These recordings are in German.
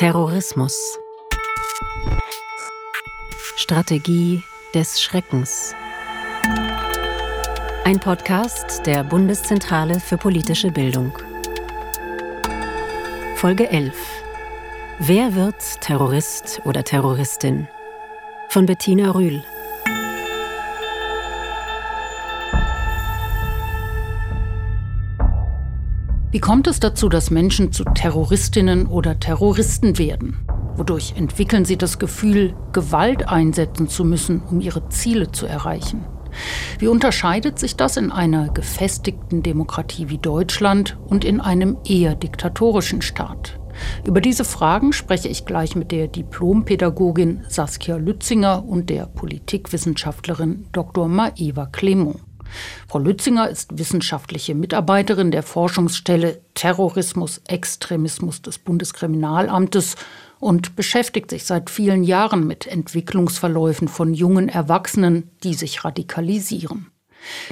Terrorismus. Strategie des Schreckens. Ein Podcast der Bundeszentrale für politische Bildung. Folge 11. Wer wird Terrorist oder Terroristin? Von Bettina Rühl. Wie kommt es dazu, dass Menschen zu Terroristinnen oder Terroristen werden? Wodurch entwickeln sie das Gefühl, Gewalt einsetzen zu müssen, um ihre Ziele zu erreichen? Wie unterscheidet sich das in einer gefestigten Demokratie wie Deutschland und in einem eher diktatorischen Staat? Über diese Fragen spreche ich gleich mit der Diplompädagogin Saskia Lützinger und der Politikwissenschaftlerin Dr. Maeva Clement. Frau Lützinger ist wissenschaftliche Mitarbeiterin der Forschungsstelle Terrorismus, Extremismus des Bundeskriminalamtes und beschäftigt sich seit vielen Jahren mit Entwicklungsverläufen von jungen Erwachsenen, die sich radikalisieren.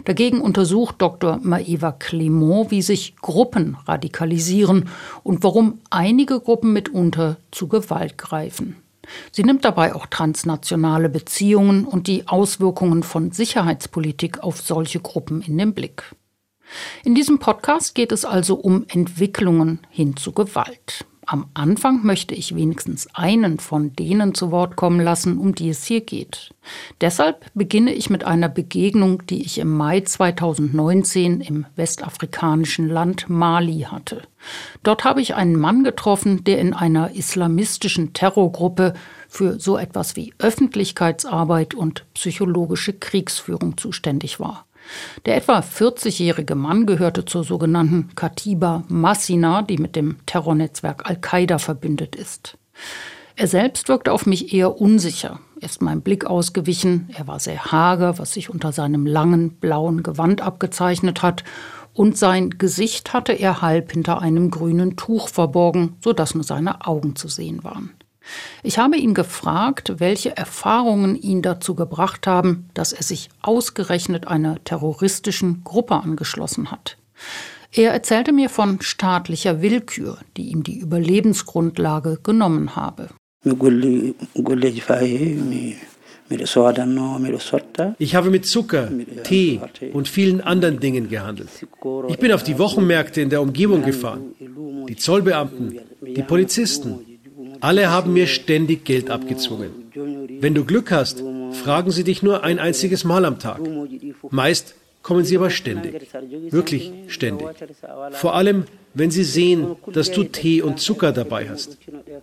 Dagegen untersucht Dr. Maeva Clement, wie sich Gruppen radikalisieren und warum einige Gruppen mitunter zu Gewalt greifen. Sie nimmt dabei auch transnationale Beziehungen und die Auswirkungen von Sicherheitspolitik auf solche Gruppen in den Blick. In diesem Podcast geht es also um Entwicklungen hin zu Gewalt. Am Anfang möchte ich wenigstens einen von denen zu Wort kommen lassen, um die es hier geht. Deshalb beginne ich mit einer Begegnung, die ich im Mai 2019 im westafrikanischen Land Mali hatte. Dort habe ich einen Mann getroffen, der in einer islamistischen Terrorgruppe für so etwas wie Öffentlichkeitsarbeit und psychologische Kriegsführung zuständig war. Der etwa 40-jährige Mann gehörte zur sogenannten Katiba Massina, die mit dem Terrornetzwerk Al-Qaida verbündet ist. Er selbst wirkte auf mich eher unsicher. Er ist meinem Blick ausgewichen. Er war sehr hager, was sich unter seinem langen blauen Gewand abgezeichnet hat. Und sein Gesicht hatte er halb hinter einem grünen Tuch verborgen, sodass nur seine Augen zu sehen waren. Ich habe ihn gefragt, welche Erfahrungen ihn dazu gebracht haben, dass er sich ausgerechnet einer terroristischen Gruppe angeschlossen hat. Er erzählte mir von staatlicher Willkür, die ihm die Überlebensgrundlage genommen habe. Ich habe mit Zucker, Tee und vielen anderen Dingen gehandelt. Ich bin auf die Wochenmärkte in der Umgebung gefahren. Die Zollbeamten, die Polizisten, alle haben mir ständig Geld abgezwungen. Wenn du Glück hast, fragen sie dich nur ein einziges Mal am Tag. Meist kommen sie aber ständig. Wirklich ständig. Vor allem, wenn sie sehen, dass du Tee und Zucker dabei hast.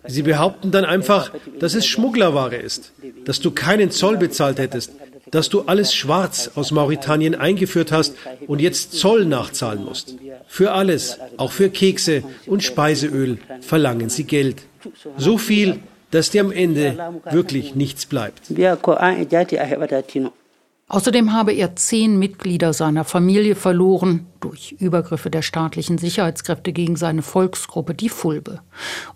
Sie behaupten dann einfach, dass es Schmugglerware ist, dass du keinen Zoll bezahlt hättest, dass du alles schwarz aus Mauretanien eingeführt hast und jetzt Zoll nachzahlen musst. Für alles, auch für Kekse und Speiseöl, verlangen sie Geld. So viel, dass dir am Ende wirklich nichts bleibt. Außerdem habe er zehn Mitglieder seiner Familie verloren durch Übergriffe der staatlichen Sicherheitskräfte gegen seine Volksgruppe, die Fulbe.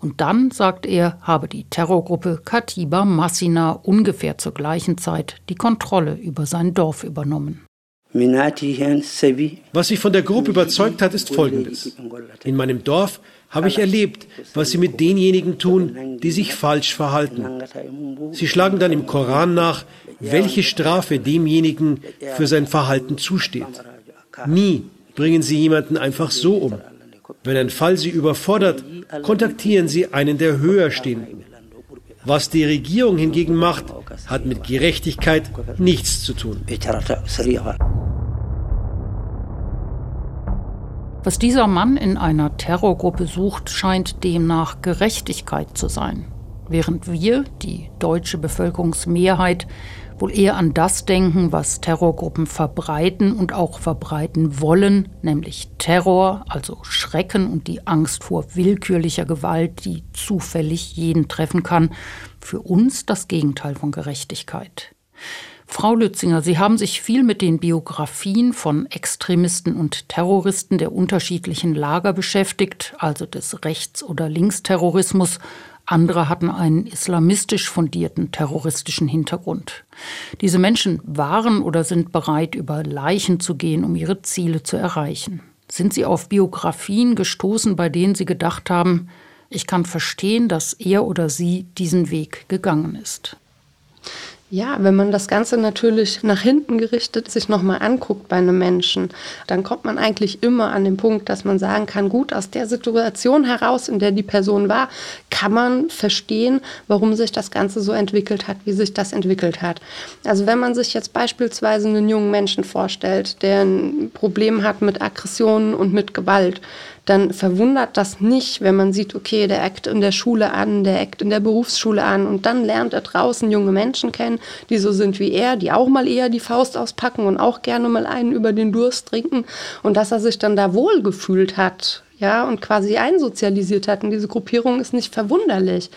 Und dann, sagt er, habe die Terrorgruppe Katiba Massina ungefähr zur gleichen Zeit die Kontrolle über sein Dorf übernommen. Was sich von der Gruppe überzeugt hat, ist Folgendes. In meinem Dorf habe ich erlebt, was sie mit denjenigen tun, die sich falsch verhalten. Sie schlagen dann im Koran nach, welche Strafe demjenigen für sein Verhalten zusteht. Nie bringen sie jemanden einfach so um. Wenn ein Fall sie überfordert, kontaktieren sie einen der höher stehenden. Was die Regierung hingegen macht, hat mit Gerechtigkeit nichts zu tun. Was dieser Mann in einer Terrorgruppe sucht, scheint demnach Gerechtigkeit zu sein. Während wir, die deutsche Bevölkerungsmehrheit, wohl eher an das denken, was Terrorgruppen verbreiten und auch verbreiten wollen, nämlich Terror, also Schrecken und die Angst vor willkürlicher Gewalt, die zufällig jeden treffen kann, für uns das Gegenteil von Gerechtigkeit. Frau Lützinger, Sie haben sich viel mit den Biografien von Extremisten und Terroristen der unterschiedlichen Lager beschäftigt, also des Rechts- oder Linksterrorismus. Andere hatten einen islamistisch fundierten terroristischen Hintergrund. Diese Menschen waren oder sind bereit, über Leichen zu gehen, um ihre Ziele zu erreichen. Sind Sie auf Biografien gestoßen, bei denen Sie gedacht haben, Ich kann verstehen, dass er oder sie diesen Weg gegangen ist. Ja, wenn man das Ganze natürlich nach hinten gerichtet sich nochmal anguckt bei einem Menschen, dann kommt man eigentlich immer an den Punkt, dass man sagen kann, gut, aus der Situation heraus, in der die Person war, kann man verstehen, warum sich das Ganze so entwickelt hat, wie sich das entwickelt hat. Also wenn man sich jetzt beispielsweise einen jungen Menschen vorstellt, der ein Problem hat mit Aggressionen und mit Gewalt, dann verwundert das nicht, wenn man sieht, okay, der eckt in der Schule an, der eckt in der Berufsschule an und dann lernt er draußen junge Menschen kennen, die so sind wie er, die auch mal eher die Faust auspacken und auch gerne mal einen über den Durst trinken. Und dass er sich dann da wohlgefühlt hat, ja, und quasi einsozialisiert hat in diese Gruppierung ist nicht verwunderlich.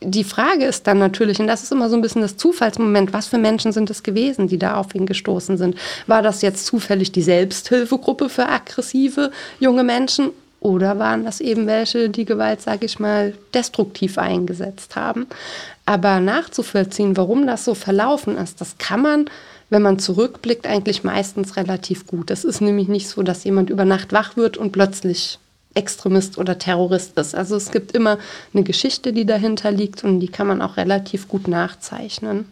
Die Frage ist dann natürlich, und das ist immer so ein bisschen das Zufallsmoment, was für Menschen sind es gewesen, die da auf ihn gestoßen sind? War das jetzt zufällig die Selbsthilfegruppe für aggressive junge Menschen oder waren das eben welche, die Gewalt, sage ich mal, destruktiv eingesetzt haben? Aber nachzuvollziehen, warum das so verlaufen ist, das kann man, wenn man zurückblickt, eigentlich meistens relativ gut. Es ist nämlich nicht so, dass jemand über Nacht wach wird und plötzlich Extremist oder Terrorist ist. Also es gibt immer eine Geschichte, die dahinter liegt und die kann man auch relativ gut nachzeichnen.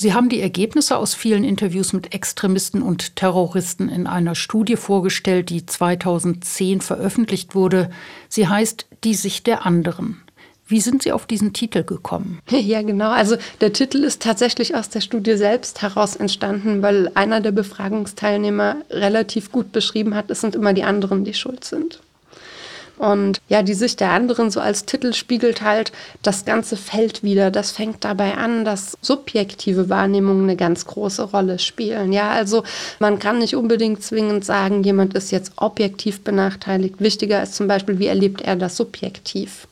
Sie haben die Ergebnisse aus vielen Interviews mit Extremisten und Terroristen in einer Studie vorgestellt, die 2010 veröffentlicht wurde. Sie heißt Die Sicht der anderen. Wie sind Sie auf diesen Titel gekommen? Ja, genau. Also der Titel ist tatsächlich aus der Studie selbst heraus entstanden, weil einer der Befragungsteilnehmer relativ gut beschrieben hat, es sind immer die anderen, die schuld sind. Und ja, die Sicht der anderen so als Titel spiegelt halt das ganze Feld wieder. Das fängt dabei an, dass subjektive Wahrnehmungen eine ganz große Rolle spielen. Ja, also man kann nicht unbedingt zwingend sagen, jemand ist jetzt objektiv benachteiligt. Wichtiger ist zum Beispiel, wie erlebt er das subjektiv.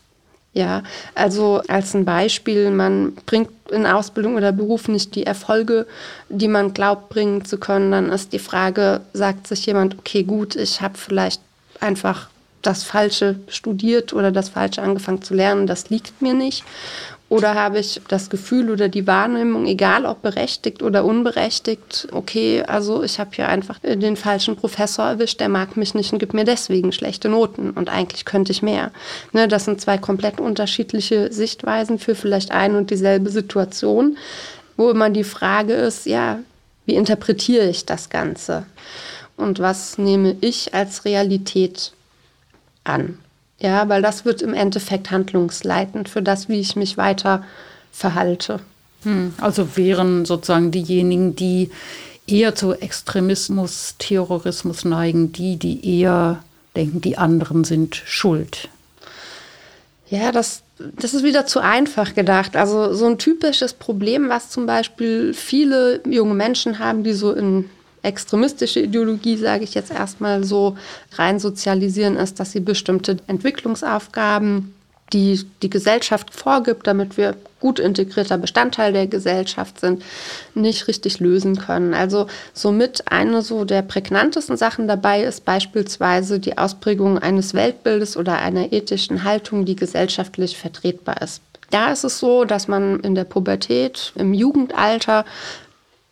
Ja, also als ein Beispiel, man bringt in Ausbildung oder Beruf nicht die Erfolge, die man glaubt bringen zu können, dann ist die Frage, sagt sich jemand, okay, gut, ich habe vielleicht einfach das Falsche studiert oder das Falsche angefangen zu lernen, das liegt mir nicht. Oder habe ich das Gefühl oder die Wahrnehmung, egal ob berechtigt oder unberechtigt, okay, also ich habe hier einfach den falschen Professor erwischt, der mag mich nicht und gibt mir deswegen schlechte Noten und eigentlich könnte ich mehr. Ne, das sind zwei komplett unterschiedliche Sichtweisen für vielleicht ein und dieselbe Situation, wo immer die Frage ist, ja, wie interpretiere ich das Ganze? Und was nehme ich als Realität an. Ja, weil das wird im Endeffekt handlungsleitend für das, wie ich mich weiter verhalte. Hm, also wären sozusagen diejenigen, die eher zu Extremismus, Terrorismus neigen, die, die eher denken, die anderen sind schuld. Ja, das, das ist wieder zu einfach gedacht. Also so ein typisches Problem, was zum Beispiel viele junge Menschen haben, die so in extremistische Ideologie, sage ich jetzt erstmal so, rein sozialisieren ist, dass sie bestimmte Entwicklungsaufgaben, die die Gesellschaft vorgibt, damit wir gut integrierter Bestandteil der Gesellschaft sind, nicht richtig lösen können. Also somit eine so der prägnantesten Sachen dabei ist beispielsweise die Ausprägung eines Weltbildes oder einer ethischen Haltung, die gesellschaftlich vertretbar ist. Da ist es so, dass man in der Pubertät, im Jugendalter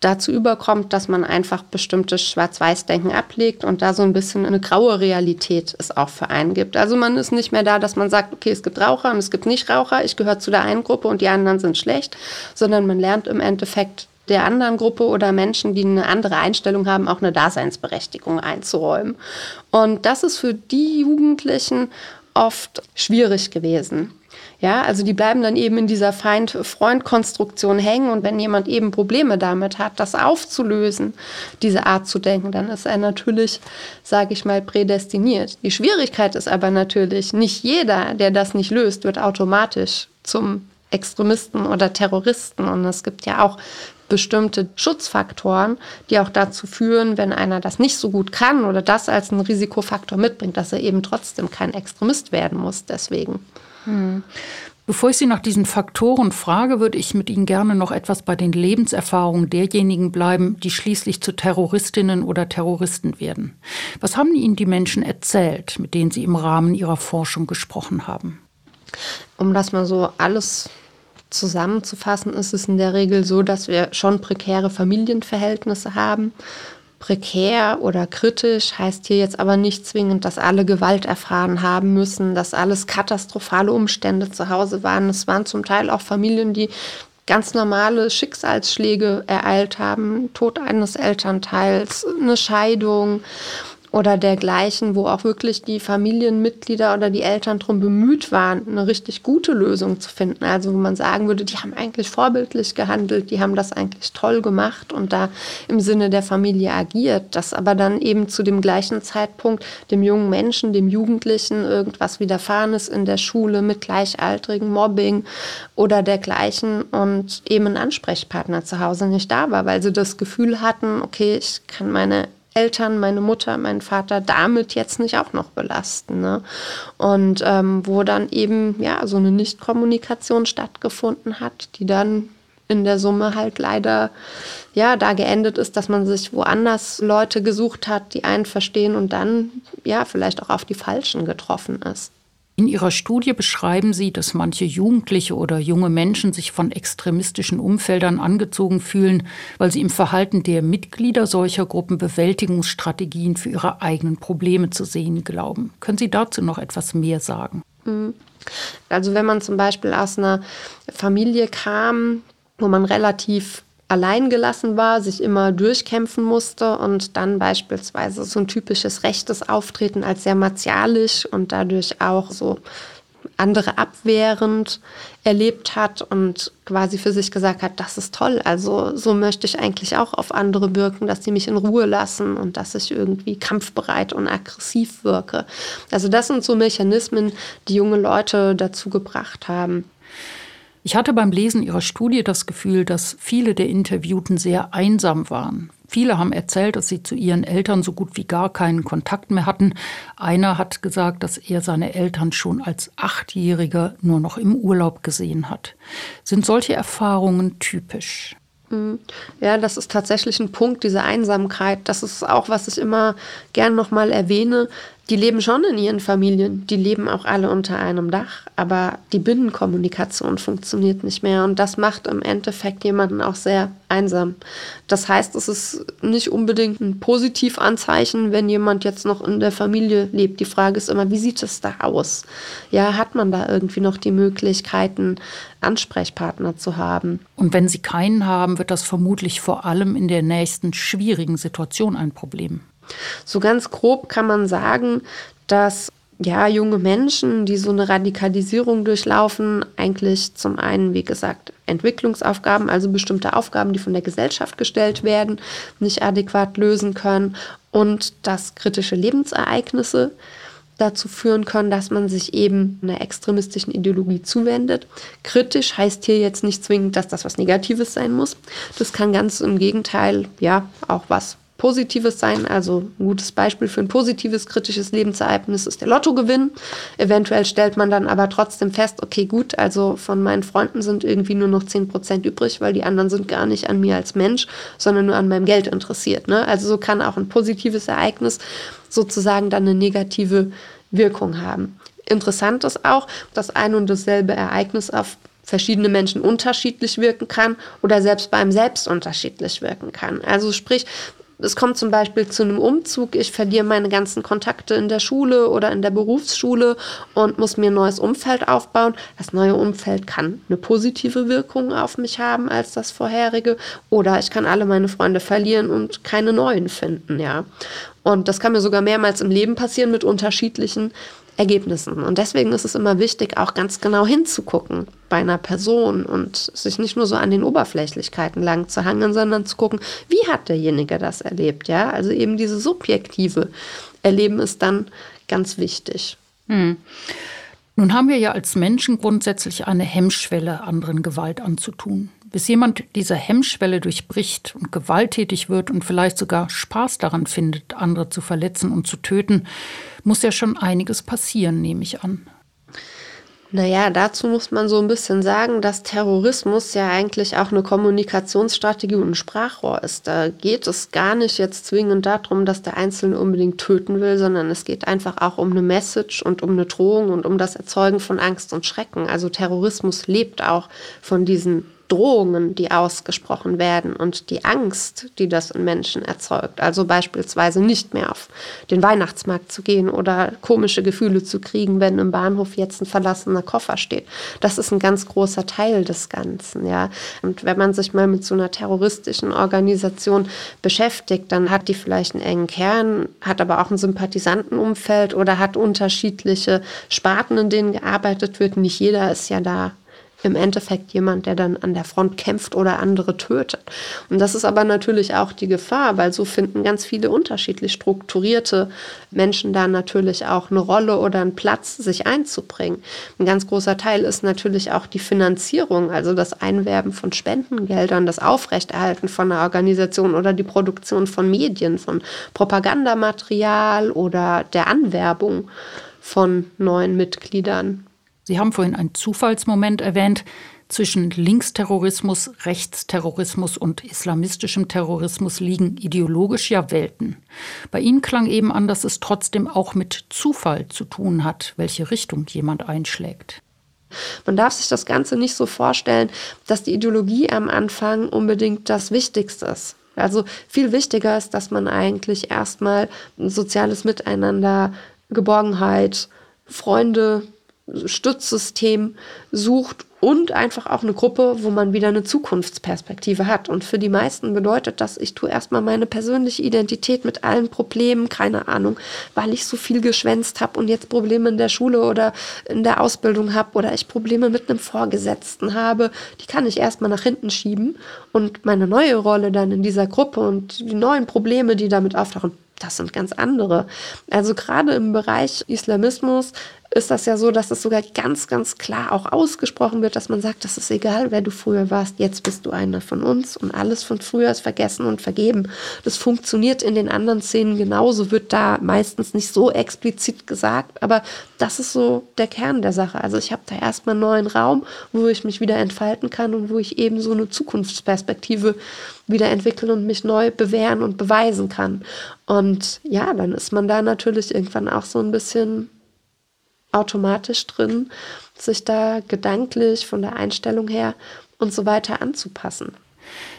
dazu überkommt, dass man einfach bestimmtes Schwarz-Weiß-Denken ablegt und da so ein bisschen eine graue Realität es auch für einen gibt. Also man ist nicht mehr da, dass man sagt, okay, es gibt Raucher und es gibt Nichtraucher, ich gehöre zu der einen Gruppe und die anderen sind schlecht, sondern man lernt im Endeffekt der anderen Gruppe oder Menschen, die eine andere Einstellung haben, auch eine Daseinsberechtigung einzuräumen. Und das ist für die Jugendlichen oft schwierig gewesen. Ja, also die bleiben dann eben in dieser Feind-Freund-Konstruktion hängen und wenn jemand eben Probleme damit hat, das aufzulösen, diese Art zu denken, dann ist er natürlich, sage ich mal, prädestiniert. Die Schwierigkeit ist aber natürlich, nicht jeder, der das nicht löst, wird automatisch zum Extremisten oder Terroristen. Und es gibt ja auch bestimmte Schutzfaktoren, die auch dazu führen, wenn einer das nicht so gut kann oder das als einen Risikofaktor mitbringt, dass er eben trotzdem kein Extremist werden muss. Deswegen. Hm. Bevor ich Sie nach diesen Faktoren frage, würde ich mit Ihnen gerne noch etwas bei den Lebenserfahrungen derjenigen bleiben, die schließlich zu Terroristinnen oder Terroristen werden. Was haben Ihnen die Menschen erzählt, mit denen Sie im Rahmen Ihrer Forschung gesprochen haben? Um das mal so alles zusammenzufassen, ist es in der Regel so, dass wir schon prekäre Familienverhältnisse haben Prekär oder kritisch heißt hier jetzt aber nicht zwingend, dass alle Gewalt erfahren haben müssen, dass alles katastrophale Umstände zu Hause waren. Es waren zum Teil auch Familien, die ganz normale Schicksalsschläge ereilt haben, Tod eines Elternteils, eine Scheidung oder dergleichen, wo auch wirklich die Familienmitglieder oder die Eltern darum bemüht waren, eine richtig gute Lösung zu finden. Also wo man sagen würde, die haben eigentlich vorbildlich gehandelt, die haben das eigentlich toll gemacht und da im Sinne der Familie agiert, dass aber dann eben zu dem gleichen Zeitpunkt dem jungen Menschen, dem Jugendlichen irgendwas widerfahren ist in der Schule mit Gleichaltrigen, Mobbing oder dergleichen und eben ein Ansprechpartner zu Hause nicht da war, weil sie das Gefühl hatten, okay, ich kann meine Eltern, meine Mutter, meinen Vater damit jetzt nicht auch noch belasten. Ne? Und ähm, wo dann eben ja so eine Nichtkommunikation stattgefunden hat, die dann in der Summe halt leider ja da geendet ist, dass man sich woanders Leute gesucht hat, die einen verstehen und dann ja vielleicht auch auf die Falschen getroffen ist. In Ihrer Studie beschreiben Sie, dass manche Jugendliche oder junge Menschen sich von extremistischen Umfeldern angezogen fühlen, weil sie im Verhalten der Mitglieder solcher Gruppen Bewältigungsstrategien für ihre eigenen Probleme zu sehen glauben. Können Sie dazu noch etwas mehr sagen? Mhm. Also wenn man zum Beispiel aus einer Familie kam, wo man relativ allein gelassen war, sich immer durchkämpfen musste und dann beispielsweise so ein typisches rechtes Auftreten als sehr martialisch und dadurch auch so andere abwehrend erlebt hat und quasi für sich gesagt hat, das ist toll, also so möchte ich eigentlich auch auf andere wirken, dass sie mich in Ruhe lassen und dass ich irgendwie kampfbereit und aggressiv wirke. Also das sind so Mechanismen, die junge Leute dazu gebracht haben. Ich hatte beim Lesen ihrer Studie das Gefühl, dass viele der Interviewten sehr einsam waren. Viele haben erzählt, dass sie zu ihren Eltern so gut wie gar keinen Kontakt mehr hatten. Einer hat gesagt, dass er seine Eltern schon als Achtjähriger nur noch im Urlaub gesehen hat. Sind solche Erfahrungen typisch? Mhm. Ja, das ist tatsächlich ein Punkt, diese Einsamkeit. Das ist auch, was ich immer gern nochmal erwähne die leben schon in ihren Familien, die leben auch alle unter einem Dach, aber die Binnenkommunikation funktioniert nicht mehr und das macht im Endeffekt jemanden auch sehr einsam. Das heißt, es ist nicht unbedingt ein Positivanzeichen, wenn jemand jetzt noch in der Familie lebt. Die Frage ist immer, wie sieht es da aus? Ja, hat man da irgendwie noch die Möglichkeiten, Ansprechpartner zu haben? Und wenn sie keinen haben, wird das vermutlich vor allem in der nächsten schwierigen Situation ein Problem. So ganz grob kann man sagen, dass ja, junge Menschen, die so eine Radikalisierung durchlaufen, eigentlich zum einen, wie gesagt, Entwicklungsaufgaben, also bestimmte Aufgaben, die von der Gesellschaft gestellt werden, nicht adäquat lösen können und dass kritische Lebensereignisse dazu führen können, dass man sich eben einer extremistischen Ideologie zuwendet. Kritisch heißt hier jetzt nicht zwingend, dass das was Negatives sein muss. Das kann ganz im Gegenteil, ja, auch was Positives sein. Also ein gutes Beispiel für ein positives, kritisches Lebensereignis ist der Lottogewinn. Eventuell stellt man dann aber trotzdem fest, okay, gut, also von meinen Freunden sind irgendwie nur noch 10% übrig, weil die anderen sind gar nicht an mir als Mensch, sondern nur an meinem Geld interessiert. Ne? Also so kann auch ein positives Ereignis sozusagen dann eine negative Wirkung haben. Interessant ist auch, dass ein und dasselbe Ereignis auf verschiedene Menschen unterschiedlich wirken kann oder selbst beim Selbst unterschiedlich wirken kann. Also sprich, es kommt zum Beispiel zu einem Umzug, ich verliere meine ganzen Kontakte in der Schule oder in der Berufsschule und muss mir ein neues Umfeld aufbauen. Das neue Umfeld kann eine positive Wirkung auf mich haben als das vorherige oder ich kann alle meine Freunde verlieren und keine neuen finden, ja. Und das kann mir sogar mehrmals im Leben passieren mit unterschiedlichen Ergebnissen. Und deswegen ist es immer wichtig, auch ganz genau hinzugucken bei einer Person und sich nicht nur so an den Oberflächlichkeiten lang zu hangeln, sondern zu gucken, wie hat derjenige das erlebt, ja? Also eben diese subjektive Erleben ist dann ganz wichtig. Hm. Nun haben wir ja als Menschen grundsätzlich eine Hemmschwelle, anderen Gewalt anzutun. Bis jemand diese Hemmschwelle durchbricht und gewalttätig wird und vielleicht sogar Spaß daran findet, andere zu verletzen und zu töten, muss ja schon einiges passieren, nehme ich an. Naja, dazu muss man so ein bisschen sagen, dass Terrorismus ja eigentlich auch eine Kommunikationsstrategie und ein Sprachrohr ist. Da geht es gar nicht jetzt zwingend darum, dass der Einzelne unbedingt töten will, sondern es geht einfach auch um eine Message und um eine Drohung und um das Erzeugen von Angst und Schrecken. Also Terrorismus lebt auch von diesen Drohungen, die ausgesprochen werden und die Angst, die das in Menschen erzeugt. Also beispielsweise nicht mehr auf den Weihnachtsmarkt zu gehen oder komische Gefühle zu kriegen, wenn im Bahnhof jetzt ein verlassener Koffer steht. Das ist ein ganz großer Teil des Ganzen, ja. Und wenn man sich mal mit so einer terroristischen Organisation beschäftigt, dann hat die vielleicht einen engen Kern, hat aber auch ein Sympathisantenumfeld oder hat unterschiedliche Sparten, in denen gearbeitet wird. Nicht jeder ist ja da im Endeffekt jemand, der dann an der Front kämpft oder andere tötet. Und das ist aber natürlich auch die Gefahr, weil so finden ganz viele unterschiedlich strukturierte Menschen da natürlich auch eine Rolle oder einen Platz, sich einzubringen. Ein ganz großer Teil ist natürlich auch die Finanzierung, also das Einwerben von Spendengeldern, das Aufrechterhalten von einer Organisation oder die Produktion von Medien, von Propagandamaterial oder der Anwerbung von neuen Mitgliedern. Sie haben vorhin einen Zufallsmoment erwähnt. Zwischen Linksterrorismus, Rechtsterrorismus und islamistischem Terrorismus liegen ideologisch ja Welten. Bei Ihnen klang eben an, dass es trotzdem auch mit Zufall zu tun hat, welche Richtung jemand einschlägt. Man darf sich das Ganze nicht so vorstellen, dass die Ideologie am Anfang unbedingt das Wichtigste ist. Also viel wichtiger ist, dass man eigentlich erstmal ein soziales Miteinander, Geborgenheit, Freunde, Stützsystem sucht und einfach auch eine Gruppe, wo man wieder eine Zukunftsperspektive hat. Und für die meisten bedeutet das, ich tue erstmal meine persönliche Identität mit allen Problemen, keine Ahnung, weil ich so viel geschwänzt habe und jetzt Probleme in der Schule oder in der Ausbildung habe oder ich Probleme mit einem Vorgesetzten habe, die kann ich erstmal nach hinten schieben und meine neue Rolle dann in dieser Gruppe und die neuen Probleme, die damit auftauchen, das sind ganz andere. Also gerade im Bereich Islamismus ist das ja so, dass es sogar ganz, ganz klar auch ausgesprochen wird, dass man sagt, das ist egal, wer du früher warst, jetzt bist du einer von uns und alles von früher ist vergessen und vergeben. Das funktioniert in den anderen Szenen genauso, wird da meistens nicht so explizit gesagt, aber das ist so der Kern der Sache. Also ich habe da erstmal einen neuen Raum, wo ich mich wieder entfalten kann und wo ich eben so eine Zukunftsperspektive wieder entwickeln und mich neu bewähren und beweisen kann. Und ja, dann ist man da natürlich irgendwann auch so ein bisschen automatisch drin, sich da gedanklich von der Einstellung her und so weiter anzupassen.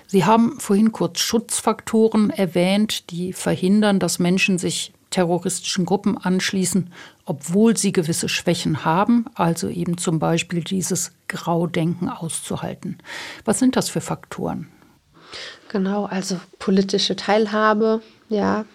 Sie haben vorhin kurz Schutzfaktoren erwähnt, die verhindern, dass Menschen sich terroristischen Gruppen anschließen, obwohl sie gewisse Schwächen haben, also eben zum Beispiel dieses Graudenken auszuhalten. Was sind das für Faktoren? Genau, also politische Teilhabe, ja,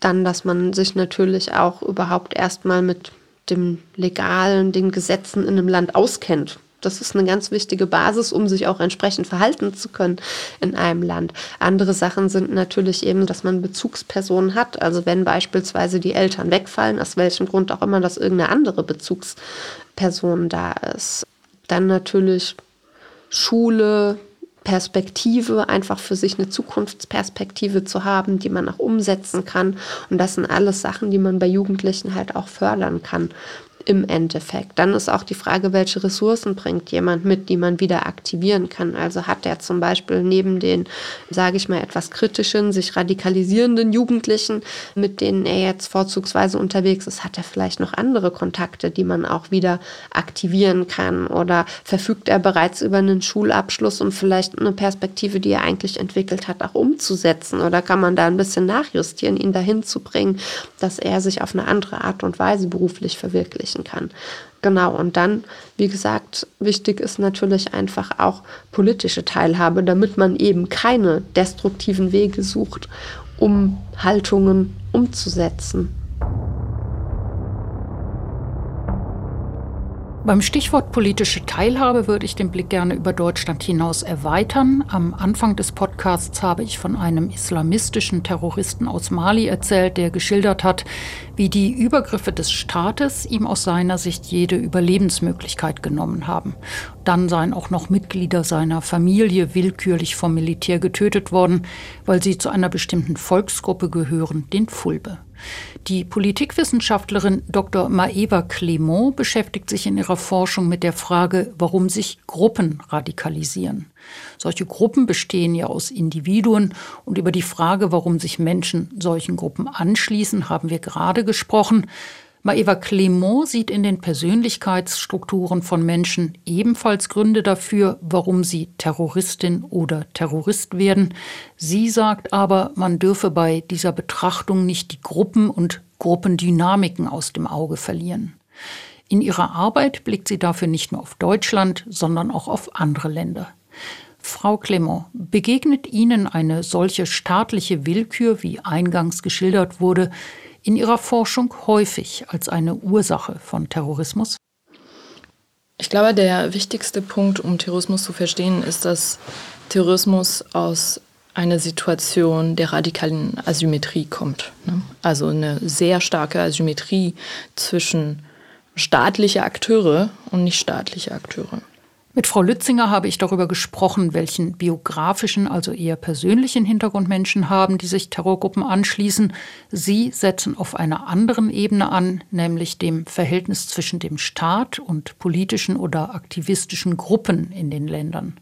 dann, dass man sich natürlich auch überhaupt erstmal mit dem Legalen, den Gesetzen in einem Land auskennt. Das ist eine ganz wichtige Basis, um sich auch entsprechend verhalten zu können in einem Land. Andere Sachen sind natürlich eben, dass man Bezugspersonen hat. Also wenn beispielsweise die Eltern wegfallen, aus welchem Grund auch immer, dass irgendeine andere Bezugsperson da ist. Dann natürlich Schule, Perspektive, einfach für sich eine Zukunftsperspektive zu haben, die man auch umsetzen kann. Und das sind alles Sachen, die man bei Jugendlichen halt auch fördern kann im Endeffekt. Dann ist auch die Frage, welche Ressourcen bringt jemand mit, die man wieder aktivieren kann. Also hat er zum Beispiel neben den, sage ich mal, etwas kritischen, sich radikalisierenden Jugendlichen, mit denen er jetzt vorzugsweise unterwegs ist, hat er vielleicht noch andere Kontakte, die man auch wieder aktivieren kann oder verfügt er bereits über einen Schulabschluss und vielleicht eine Perspektive, die er eigentlich entwickelt hat, auch umzusetzen oder kann man da ein bisschen nachjustieren, ihn dahin zu bringen, dass er sich auf eine andere Art und Weise beruflich verwirklichen erreichen kann. Genau, und dann, wie gesagt, wichtig ist natürlich einfach auch politische Teilhabe, damit man eben keine destruktiven Wege sucht, um Haltungen umzusetzen. Beim Stichwort politische Teilhabe würde ich den Blick gerne über Deutschland hinaus erweitern. Am Anfang des Podcasts habe ich von einem islamistischen Terroristen aus Mali erzählt, der geschildert hat, wie die Übergriffe des Staates ihm aus seiner Sicht jede Überlebensmöglichkeit genommen haben. Dann seien auch noch Mitglieder seiner Familie willkürlich vom Militär getötet worden, weil sie zu einer bestimmten Volksgruppe gehören, den Fulbe. Die Politikwissenschaftlerin Dr. Maeva Clement beschäftigt sich in ihrer Forschung mit der Frage, warum sich Gruppen radikalisieren. Solche Gruppen bestehen ja aus Individuen und über die Frage, warum sich Menschen solchen Gruppen anschließen, haben wir gerade gesprochen. Maeva Clément sieht in den Persönlichkeitsstrukturen von Menschen ebenfalls Gründe dafür, warum sie Terroristin oder Terrorist werden. Sie sagt aber, man dürfe bei dieser Betrachtung nicht die Gruppen und Gruppendynamiken aus dem Auge verlieren. In ihrer Arbeit blickt sie dafür nicht nur auf Deutschland, sondern auch auf andere Länder. Frau Clement, begegnet Ihnen eine solche staatliche Willkür, wie eingangs geschildert wurde, in Ihrer Forschung häufig als eine Ursache von Terrorismus? Ich glaube, der wichtigste Punkt, um Terrorismus zu verstehen, ist, dass Terrorismus aus einer Situation der radikalen Asymmetrie kommt. Ne? Also eine sehr starke Asymmetrie zwischen staatliche Akteure und nicht staatliche Akteure. Mit Frau Lützinger habe ich darüber gesprochen, welchen biografischen, also eher persönlichen Hintergrund Menschen haben, die sich Terrorgruppen anschließen. Sie setzen auf einer anderen Ebene an, nämlich dem Verhältnis zwischen dem Staat und politischen oder aktivistischen Gruppen in den Ländern.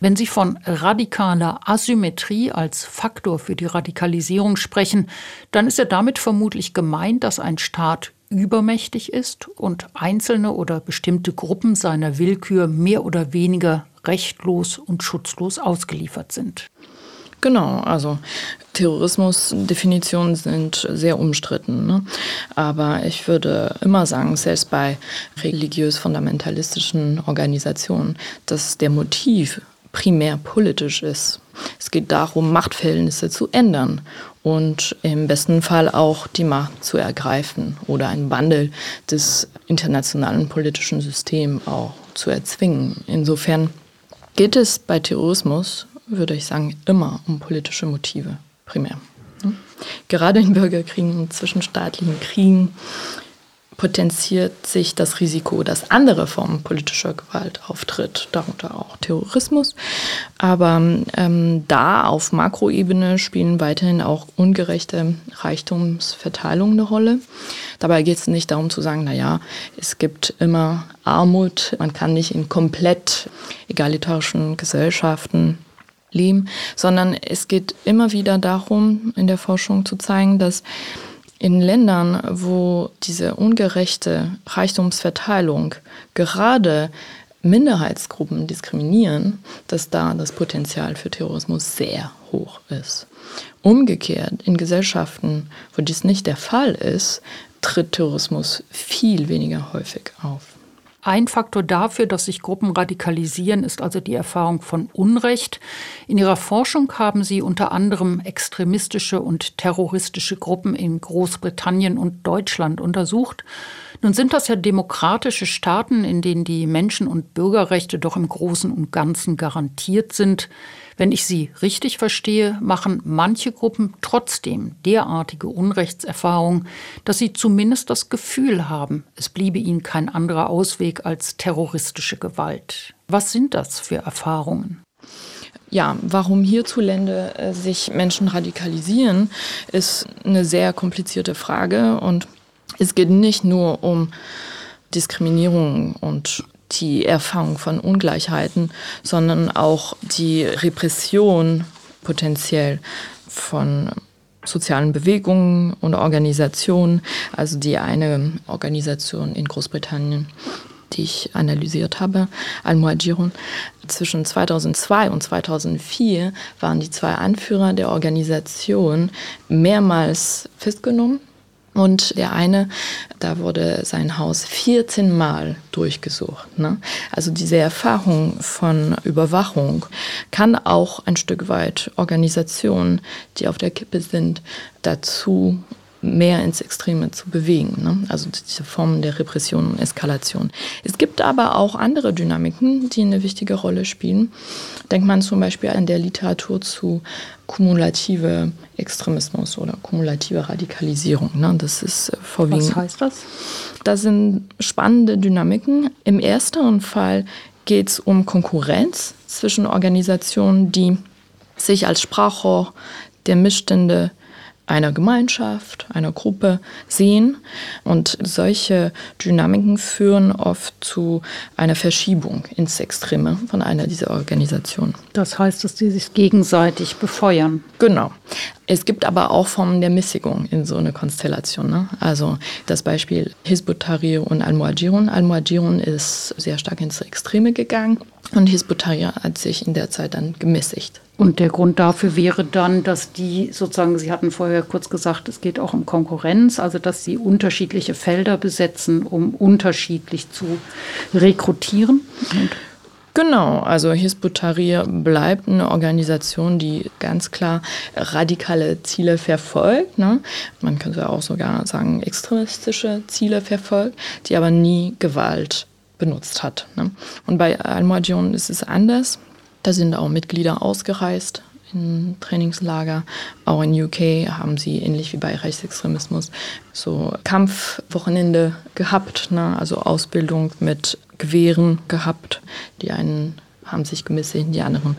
Wenn Sie von radikaler Asymmetrie als Faktor für die Radikalisierung sprechen, dann ist ja damit vermutlich gemeint, dass ein Staat übermächtig ist und einzelne oder bestimmte Gruppen seiner Willkür mehr oder weniger rechtlos und schutzlos ausgeliefert sind. Genau, also Terrorismusdefinitionen sind sehr umstritten. Ne? Aber ich würde immer sagen, selbst bei religiös-fundamentalistischen Organisationen, dass der Motiv primär politisch ist. Es geht darum, Machtverhältnisse zu ändern und im besten Fall auch die Macht zu ergreifen oder einen Wandel des internationalen politischen Systems auch zu erzwingen. Insofern geht es bei Terrorismus, würde ich sagen, immer um politische Motive primär. Gerade in Bürgerkriegen und zwischenstaatlichen Kriegen potenziert sich das Risiko, dass andere Formen politischer Gewalt auftritt, darunter auch Terrorismus. Aber ähm, da auf Makroebene spielen weiterhin auch ungerechte Reichtumsverteilungen eine Rolle. Dabei geht es nicht darum zu sagen, na ja, es gibt immer Armut, man kann nicht in komplett egalitarischen Gesellschaften leben, sondern es geht immer wieder darum, in der Forschung zu zeigen, dass in Ländern, wo diese ungerechte Reichtumsverteilung gerade Minderheitsgruppen diskriminieren, dass da das Potenzial für Terrorismus sehr hoch ist. Umgekehrt, in Gesellschaften, wo dies nicht der Fall ist, tritt Terrorismus viel weniger häufig auf. Ein Faktor dafür, dass sich Gruppen radikalisieren, ist also die Erfahrung von Unrecht. In ihrer Forschung haben sie unter anderem extremistische und terroristische Gruppen in Großbritannien und Deutschland untersucht. Nun sind das ja demokratische Staaten, in denen die Menschen- und Bürgerrechte doch im Großen und Ganzen garantiert sind. Wenn ich Sie richtig verstehe, machen manche Gruppen trotzdem derartige Unrechtserfahrungen, dass sie zumindest das Gefühl haben, es bliebe ihnen kein anderer Ausweg als terroristische Gewalt. Was sind das für Erfahrungen? Ja, warum hierzulande äh, sich Menschen radikalisieren, ist eine sehr komplizierte Frage und es geht nicht nur um Diskriminierung und die Erfahrung von Ungleichheiten, sondern auch die Repression potenziell von sozialen Bewegungen und Organisationen. Also die eine Organisation in Großbritannien, die ich analysiert habe, Al-Muajirun. Zwischen 2002 und 2004 waren die zwei Anführer der Organisation mehrmals festgenommen und der eine, da wurde sein Haus 14 Mal durchgesucht. Ne? Also diese Erfahrung von Überwachung kann auch ein Stück weit Organisationen, die auf der Kippe sind, dazu mehr ins Extreme zu bewegen. Ne? Also diese Formen der Repression und Eskalation. Es gibt aber auch andere Dynamiken, die eine wichtige Rolle spielen. Denkt man zum Beispiel an der Literatur zu kumulative Extremismus oder kumulative Radikalisierung. Ne? Das ist äh, vorwiegend. Was heißt das? Das sind spannende Dynamiken. Im ersten Fall geht es um Konkurrenz zwischen Organisationen, die sich als Sprachrohr der Missstände einer Gemeinschaft, einer Gruppe sehen. Und solche Dynamiken führen oft zu einer Verschiebung ins Extreme von einer dieser Organisationen. Das heißt, dass die sich gegenseitig befeuern. Genau. Es gibt aber auch Formen der Missigung in so einer Konstellation. Ne? Also das Beispiel Hizbut Tahrir und Al-Muajirun. Al-Muajirun ist sehr stark ins Extreme gegangen und Hizbut Tahrir hat sich in der Zeit dann gemäßigt. Und der Grund dafür wäre dann, dass die sozusagen, Sie hatten vorher kurz gesagt, es geht auch um Konkurrenz, also dass sie unterschiedliche Felder besetzen, um unterschiedlich zu rekrutieren. Und Genau, also Hizbut Tahrir bleibt eine Organisation, die ganz klar radikale Ziele verfolgt. Ne? Man könnte auch sogar sagen, extremistische Ziele verfolgt, die aber nie Gewalt benutzt hat. Ne? Und bei Al-Muajion ist es anders. Da sind auch Mitglieder ausgereist in Trainingslager. Auch in UK haben sie, ähnlich wie bei Rechtsextremismus, so Kampfwochenende gehabt, ne? also Ausbildung mit Gewehren gehabt. Die einen haben sich gemäßigt, die anderen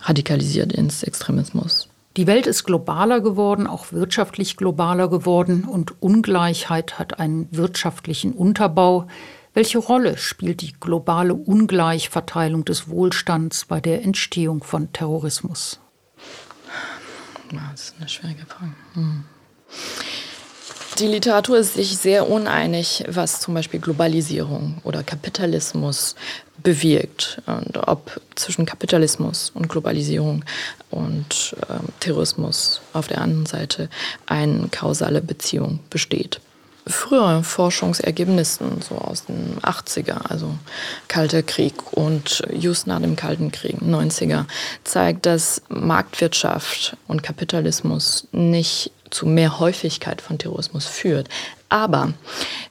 radikalisiert ins Extremismus. Die Welt ist globaler geworden, auch wirtschaftlich globaler geworden und Ungleichheit hat einen wirtschaftlichen Unterbau. Welche Rolle spielt die globale Ungleichverteilung des Wohlstands bei der Entstehung von Terrorismus? Das ist eine schwierige Frage. Hm. Die Literatur ist sich sehr uneinig, was zum Beispiel Globalisierung oder Kapitalismus bewirkt und ob zwischen Kapitalismus und Globalisierung und äh, Terrorismus auf der anderen Seite eine kausale Beziehung besteht früheren Forschungsergebnissen, so aus den 80er, also Kalter Krieg und just nach dem Kalten Krieg, 90er, zeigt, dass Marktwirtschaft und Kapitalismus nicht zu mehr Häufigkeit von Terrorismus führt. Aber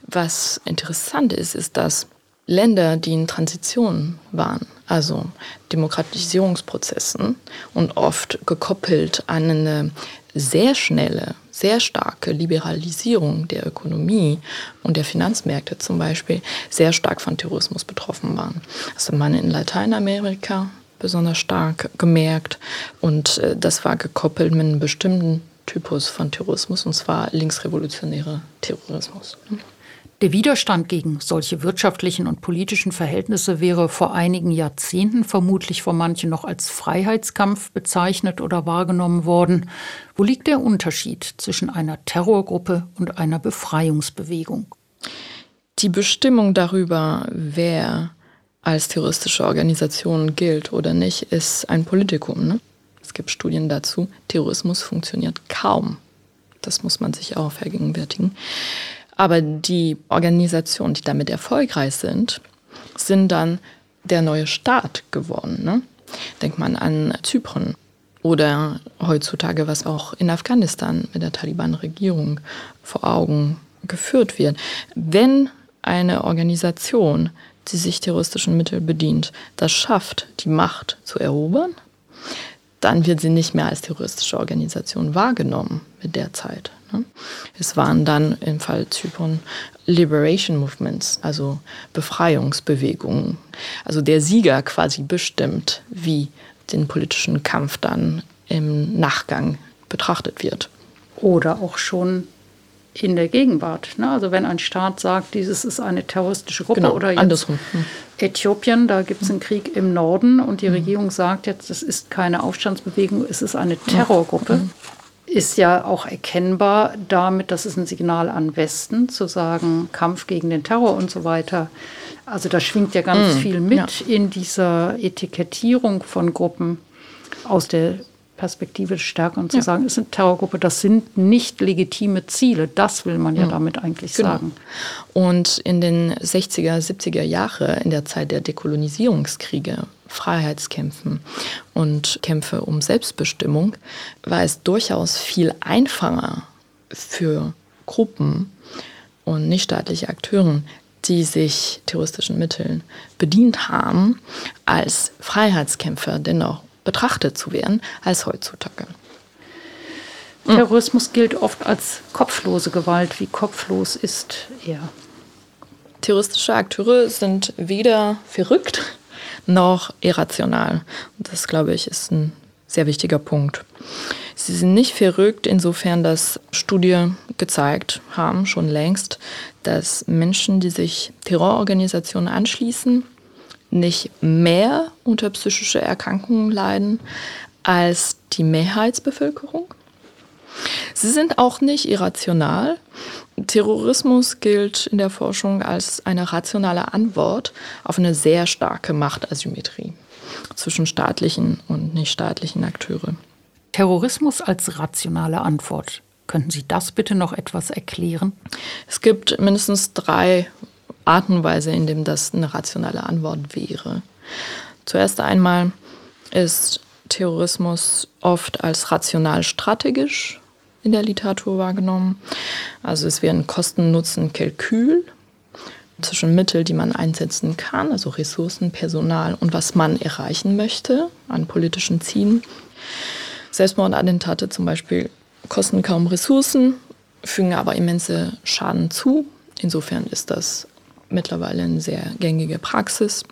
was interessant ist, ist, dass Länder, die in Transition waren, also Demokratisierungsprozessen und oft gekoppelt an eine sehr schnelle sehr starke Liberalisierung der Ökonomie und der Finanzmärkte zum Beispiel sehr stark von Terrorismus betroffen waren. Das hat man in Lateinamerika besonders stark gemerkt und äh, das war gekoppelt mit einem bestimmten Typus von Terrorismus und zwar linksrevolutionärer Terrorismus. Der Widerstand gegen solche wirtschaftlichen und politischen Verhältnisse wäre vor einigen Jahrzehnten vermutlich von manchen noch als Freiheitskampf bezeichnet oder wahrgenommen worden. Wo liegt der Unterschied zwischen einer Terrorgruppe und einer Befreiungsbewegung? Die Bestimmung darüber, wer als terroristische Organisation gilt oder nicht, ist ein Politikum. Ne? Es gibt Studien dazu. Terrorismus funktioniert kaum. Das muss man sich auch vergegenwärtigen. Aber die Organisationen, die damit erfolgreich sind, sind dann der neue Staat geworden. Ne? Denkt man an Zypern oder heutzutage, was auch in Afghanistan mit der Taliban-Regierung vor Augen geführt wird. Wenn eine Organisation, die sich terroristischen Mitteln bedient, das schafft, die Macht zu erobern, dann wird sie nicht mehr als terroristische Organisation wahrgenommen mit der Zeit. Ne? Es waren dann im Fall Zypern Liberation Movements, also Befreiungsbewegungen. Also der Sieger quasi bestimmt, wie den politischen Kampf dann im Nachgang betrachtet wird. Oder auch schon in der Gegenwart. Ne? Also wenn ein Staat sagt, dieses ist eine terroristische Gruppe genau, oder jetzt andersrum. Hm. Äthiopien, da gibt es einen Krieg im Norden und die hm. Regierung sagt jetzt, das ist keine Aufstandsbewegung, es ist eine Terrorgruppe. Hm ist ja auch erkennbar damit, dass es ein Signal an Westen zu sagen, Kampf gegen den Terror und so weiter. Also da schwingt ja ganz mm, viel mit ja. in dieser Etikettierung von Gruppen aus der Perspektive der Stärke und zu ja. sagen, es sind Terrorgruppe, das sind nicht legitime Ziele. Das will man ja mhm. damit eigentlich genau. sagen. Und in den 60er, 70er Jahre, in der Zeit der Dekolonisierungskriege, Freiheitskämpfen und Kämpfe um Selbstbestimmung, war es durchaus viel einfacher für Gruppen und nichtstaatliche Akteure, die sich terroristischen Mitteln bedient haben, als Freiheitskämpfer dennoch betrachtet zu werden als heutzutage. Terrorismus gilt oft als kopflose Gewalt. Wie kopflos ist er? Terroristische Akteure sind weder verrückt noch irrational. Das, glaube ich, ist ein sehr wichtiger Punkt. Sie sind nicht verrückt, insofern, dass Studien gezeigt haben, schon längst, dass Menschen, die sich Terrororganisationen anschließen, nicht mehr unter psychische Erkrankungen leiden als die Mehrheitsbevölkerung. Sie sind auch nicht irrational. Terrorismus gilt in der Forschung als eine rationale Antwort auf eine sehr starke Machtasymmetrie zwischen staatlichen und nichtstaatlichen Akteuren. Terrorismus als rationale Antwort. Könnten Sie das bitte noch etwas erklären? Es gibt mindestens drei Artenweise, in dem das eine rationale Antwort wäre. Zuerst einmal ist Terrorismus oft als rational strategisch in der Literatur wahrgenommen. Also es wäre ein Kosten-Nutzen-Kalkül zwischen Mitteln, die man einsetzen kann, also Ressourcen, Personal und was man erreichen möchte an politischen Zielen. Selbstmordattentate zum Beispiel kosten kaum Ressourcen, fügen aber immense Schaden zu. Insofern ist das mittlerweile eine sehr gängige Praxis.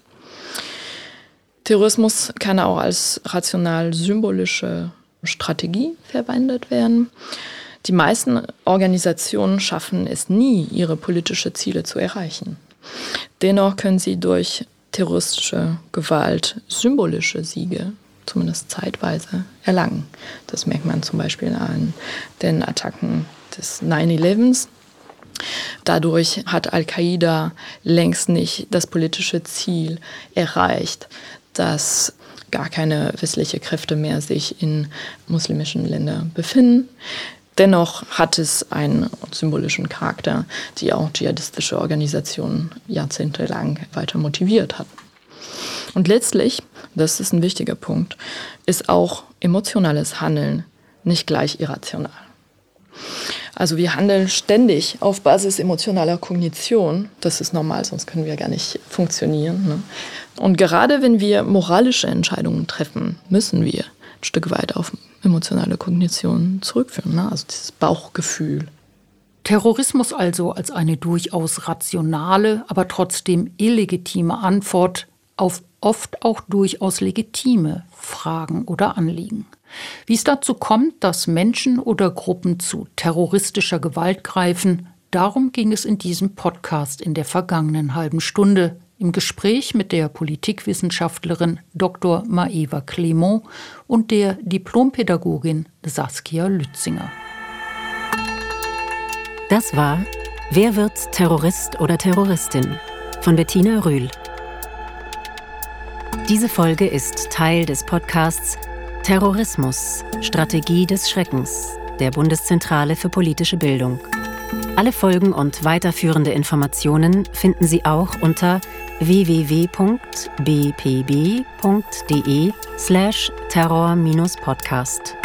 Terrorismus kann auch als rational-symbolische Strategie verwendet werden. Die meisten Organisationen schaffen es nie, ihre politischen Ziele zu erreichen. Dennoch können sie durch terroristische Gewalt symbolische Siege, zumindest zeitweise, erlangen. Das merkt man zum Beispiel an den Attacken des 9-11. Dadurch hat Al-Qaida längst nicht das politische Ziel erreicht, dass gar keine westliche Kräfte mehr sich in muslimischen Ländern befinden. Dennoch hat es einen symbolischen Charakter, die auch dschihadistische Organisationen jahrzehntelang weiter motiviert hat. Und letztlich, das ist ein wichtiger Punkt, ist auch emotionales Handeln nicht gleich irrational. Also wir handeln ständig auf Basis emotionaler Kognition. Das ist normal, sonst können wir gar nicht funktionieren. Ne? Und gerade wenn wir moralische Entscheidungen treffen, müssen wir ein Stück weit auf emotionale Kognition zurückführen. Ne? Also dieses Bauchgefühl. Terrorismus also als eine durchaus rationale, aber trotzdem illegitime Antwort auf oft auch durchaus legitime Fragen oder Anliegen. Wie es dazu kommt, dass Menschen oder Gruppen zu terroristischer Gewalt greifen, darum ging es in diesem Podcast in der vergangenen halben Stunde im Gespräch mit der Politikwissenschaftlerin Dr. Maeva Clement und der Diplompädagogin Saskia Lützinger. Das war Wer wird Terrorist oder Terroristin von Bettina Rühl. Diese Folge ist Teil des Podcasts Terrorismus Strategie des Schreckens der Bundeszentrale für politische Bildung. Alle Folgen und weiterführende Informationen finden Sie auch unter www.bpb.de slash terror-podcast.